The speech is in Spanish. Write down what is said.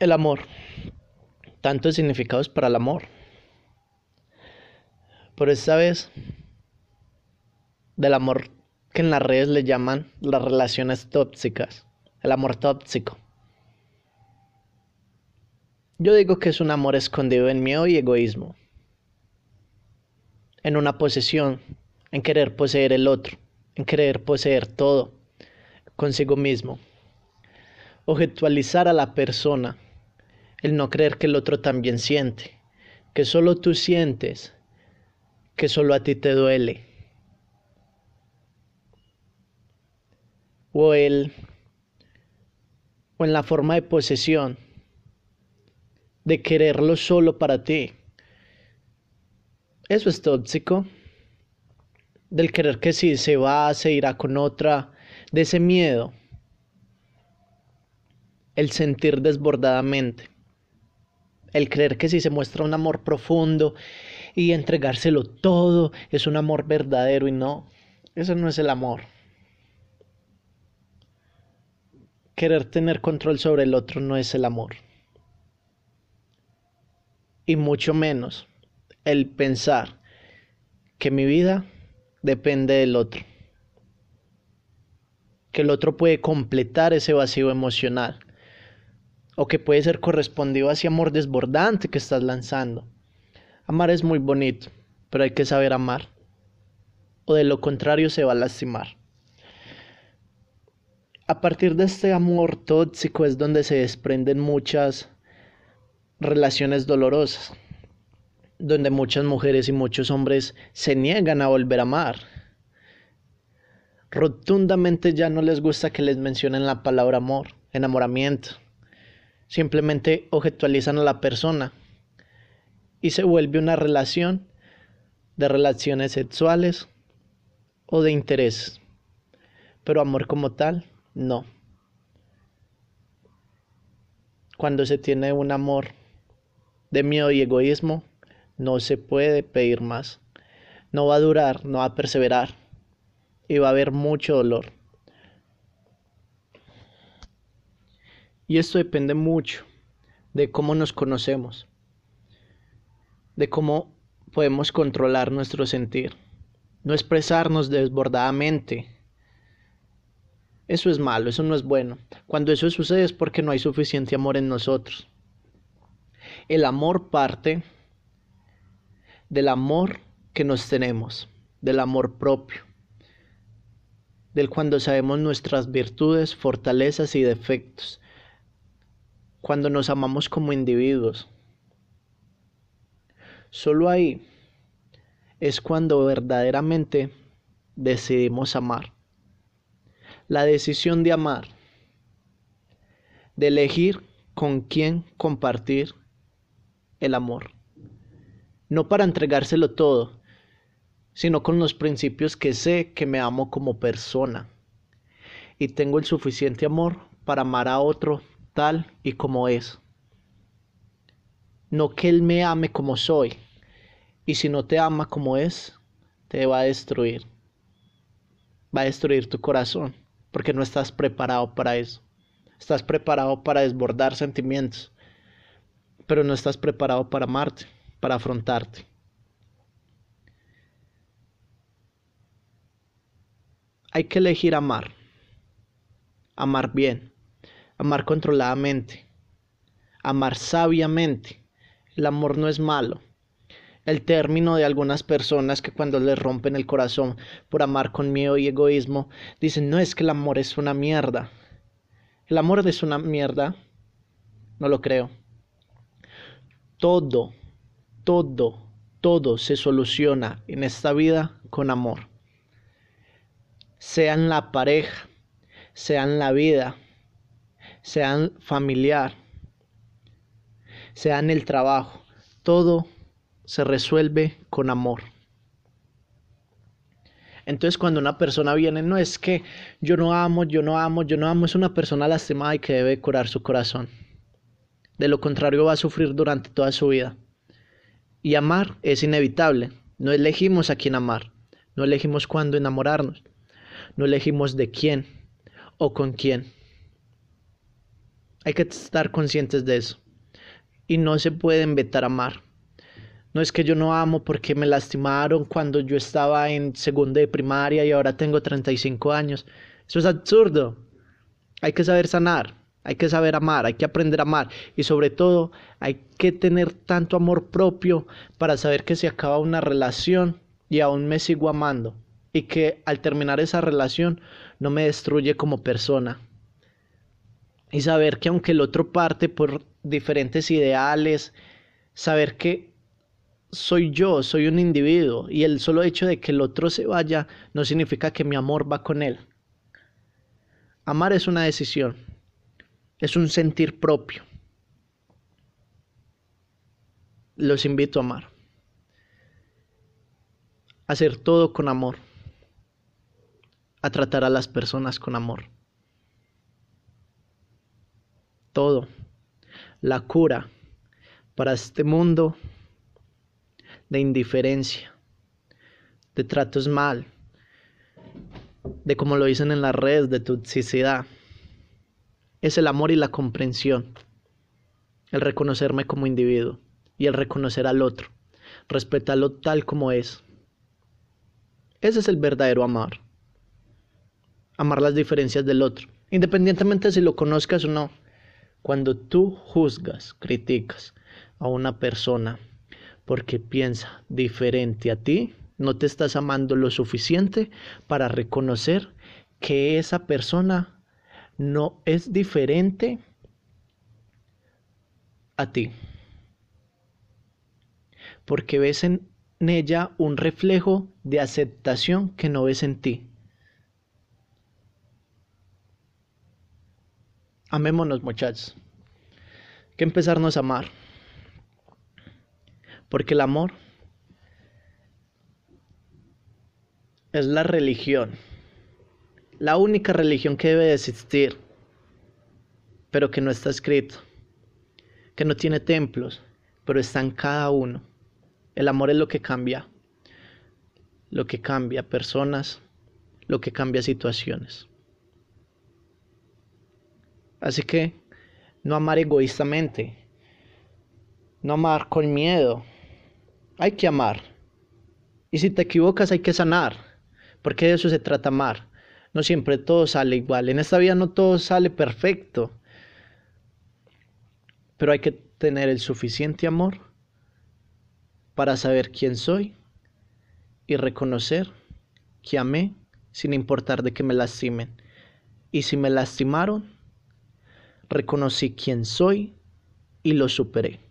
El amor. Tantos significados para el amor. Por esta vez, del amor que en las redes le llaman las relaciones tóxicas, el amor tóxico. Yo digo que es un amor escondido en miedo y egoísmo, en una posesión, en querer poseer el otro, en querer poseer todo consigo mismo, objetualizar a la persona el no creer que el otro también siente, que solo tú sientes, que solo a ti te duele. O el o en la forma de posesión de quererlo solo para ti. Eso es tóxico. Del querer que si se va, se irá con otra, de ese miedo. El sentir desbordadamente el creer que si se muestra un amor profundo y entregárselo todo es un amor verdadero y no, eso no es el amor. Querer tener control sobre el otro no es el amor. Y mucho menos el pensar que mi vida depende del otro. Que el otro puede completar ese vacío emocional o que puede ser correspondido a ese amor desbordante que estás lanzando. Amar es muy bonito, pero hay que saber amar, o de lo contrario se va a lastimar. A partir de este amor tóxico es donde se desprenden muchas relaciones dolorosas, donde muchas mujeres y muchos hombres se niegan a volver a amar. Rotundamente ya no les gusta que les mencionen la palabra amor, enamoramiento simplemente objetualizan a la persona y se vuelve una relación de relaciones sexuales o de intereses. Pero amor como tal, no. Cuando se tiene un amor de miedo y egoísmo, no se puede pedir más. No va a durar, no va a perseverar y va a haber mucho dolor. Y esto depende mucho de cómo nos conocemos, de cómo podemos controlar nuestro sentir, no expresarnos desbordadamente. Eso es malo, eso no es bueno. Cuando eso sucede es porque no hay suficiente amor en nosotros. El amor parte del amor que nos tenemos, del amor propio, del cuando sabemos nuestras virtudes, fortalezas y defectos, cuando nos amamos como individuos. Solo ahí es cuando verdaderamente decidimos amar. La decisión de amar, de elegir con quién compartir el amor. No para entregárselo todo, sino con los principios que sé que me amo como persona y tengo el suficiente amor para amar a otro tal y como es. No que Él me ame como soy. Y si no te ama como es, te va a destruir. Va a destruir tu corazón, porque no estás preparado para eso. Estás preparado para desbordar sentimientos, pero no estás preparado para amarte, para afrontarte. Hay que elegir amar, amar bien amar controladamente, amar sabiamente. El amor no es malo. El término de algunas personas que cuando les rompen el corazón por amar con miedo y egoísmo, dicen, no es que el amor es una mierda. ¿El amor es una mierda? No lo creo. Todo, todo, todo se soluciona en esta vida con amor. Sea en la pareja, sea en la vida, sean familiar, sea en el trabajo, todo se resuelve con amor. Entonces cuando una persona viene, no es que yo no amo, yo no amo, yo no amo, es una persona lastimada y que debe curar su corazón. De lo contrario va a sufrir durante toda su vida. Y amar es inevitable. No elegimos a quién amar. No elegimos cuándo enamorarnos. No elegimos de quién o con quién. Hay que estar conscientes de eso. Y no se puede inventar amar. No es que yo no amo porque me lastimaron cuando yo estaba en segundo de primaria y ahora tengo 35 años. Eso es absurdo. Hay que saber sanar, hay que saber amar, hay que aprender a amar y sobre todo hay que tener tanto amor propio para saber que se acaba una relación y aún me sigo amando y que al terminar esa relación no me destruye como persona. Y saber que aunque el otro parte por diferentes ideales, saber que soy yo, soy un individuo y el solo hecho de que el otro se vaya no significa que mi amor va con él. Amar es una decisión, es un sentir propio. Los invito a amar. A hacer todo con amor. A tratar a las personas con amor. Todo. La cura para este mundo de indiferencia, de tratos mal, de como lo dicen en las redes, de toxicidad. Es el amor y la comprensión, el reconocerme como individuo y el reconocer al otro, respetarlo tal como es. Ese es el verdadero amar. Amar las diferencias del otro, independientemente si lo conozcas o no. Cuando tú juzgas, criticas a una persona porque piensa diferente a ti, no te estás amando lo suficiente para reconocer que esa persona no es diferente a ti. Porque ves en ella un reflejo de aceptación que no ves en ti. Amémonos muchachos. Que empezarnos a amar. Porque el amor es la religión, la única religión que debe de existir, pero que no está escrito, que no tiene templos, pero está en cada uno. El amor es lo que cambia, lo que cambia personas, lo que cambia situaciones. Así que no amar egoístamente, no amar con miedo, hay que amar. Y si te equivocas hay que sanar, porque de eso se trata amar. No siempre todo sale igual. En esta vida no todo sale perfecto. Pero hay que tener el suficiente amor para saber quién soy y reconocer que amé sin importar de que me lastimen. Y si me lastimaron, reconocí quién soy y lo superé.